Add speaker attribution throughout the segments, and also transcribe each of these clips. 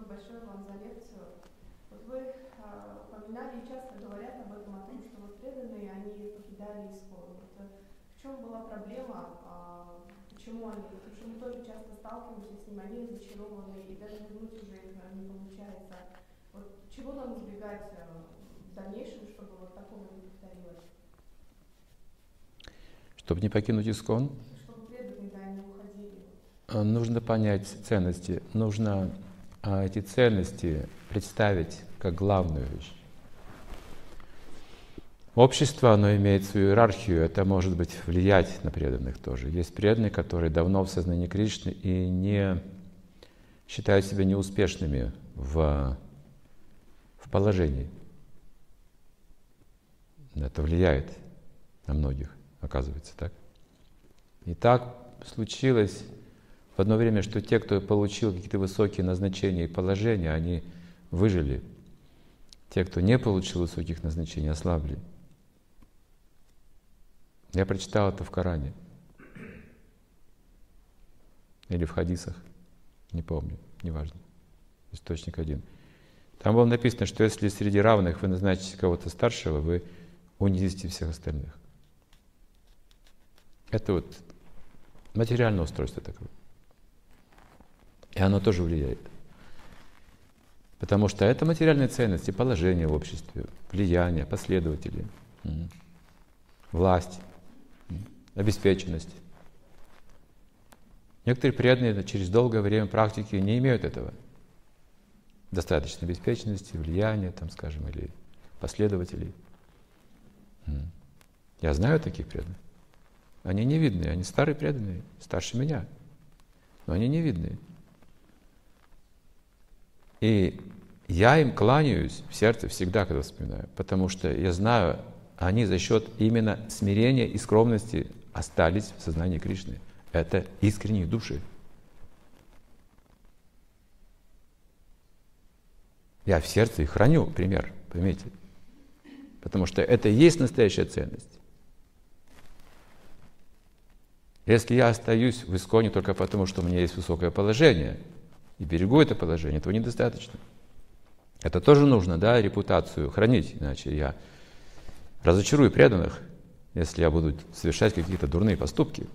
Speaker 1: Спасибо большое вам за лекцию. Вот вы а, упоминали и часто говорят об этом, о том, что вот преданные, они покидали искон. Вот, э, в чем была проблема, а, почему они, потому что мы тоже часто сталкиваемся с ним, они зачарованы, и даже вернуть уже их э, не получается. Вот чего нам избегать э, в дальнейшем, чтобы вот такого не повторилось?
Speaker 2: Чтобы не покинуть искон?
Speaker 1: Чтобы преданные, да, не уходили.
Speaker 2: А, нужно понять ценности, нужно а, эти ценности представить как главную вещь. Общество, оно имеет свою иерархию, это может быть влиять на преданных тоже. Есть преданные, которые давно в сознании Кришны и не считают себя неуспешными в, в положении. Это влияет на многих, оказывается, так? И так случилось в одно время, что те, кто получил какие-то высокие назначения и положения, они выжили. Те, кто не получил высоких назначений, ослабли. Я прочитал это в Коране. Или в хадисах. Не помню, неважно. Источник один. Там было написано, что если среди равных вы назначите кого-то старшего, вы унизите всех остальных. Это вот материальное устройство такое. И оно тоже влияет. Потому что это материальные ценности, положение в обществе, влияние, последователи, власть, обеспеченность. Некоторые преданные через долгое время практики не имеют этого. Достаточно обеспеченности, влияния, там, скажем, или последователей. Я знаю таких преданных. Они не видные, они старые преданные, старше меня. Но они не видные. И я им кланяюсь в сердце всегда, когда вспоминаю, потому что я знаю, они за счет именно смирения и скромности остались в сознании Кришны. Это искренние души. Я в сердце их храню, пример, поймите. Потому что это и есть настоящая ценность. Если я остаюсь в исконе только потому, что у меня есть высокое положение, и берегу это положение, этого недостаточно. Это тоже нужно, да, репутацию хранить, иначе я разочарую преданных, если я буду совершать какие-то дурные поступки.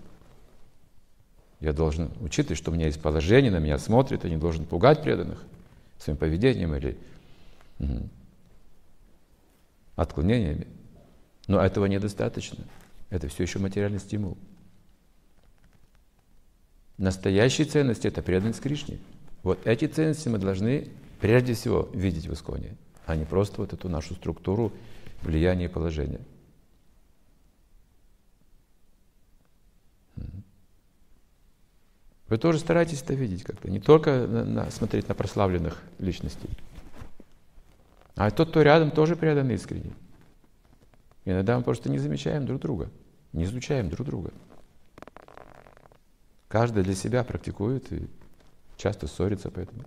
Speaker 2: Я должен учитывать, что у меня есть положение, на меня смотрят, я не должен пугать преданных своим поведением или угу, отклонениями. Но этого недостаточно. Это все еще материальный стимул. Настоящие ценности – это преданность Кришне. Вот эти ценности мы должны прежде всего видеть в Исконе, а не просто вот эту нашу структуру влияния и положения. Вы тоже старайтесь это видеть как-то, не только на, на, смотреть на прославленных личностей, а тот, кто рядом, тоже предан искренне. Иногда мы просто не замечаем друг друга, не изучаем друг друга. Каждый для себя практикует и часто ссорится поэтому.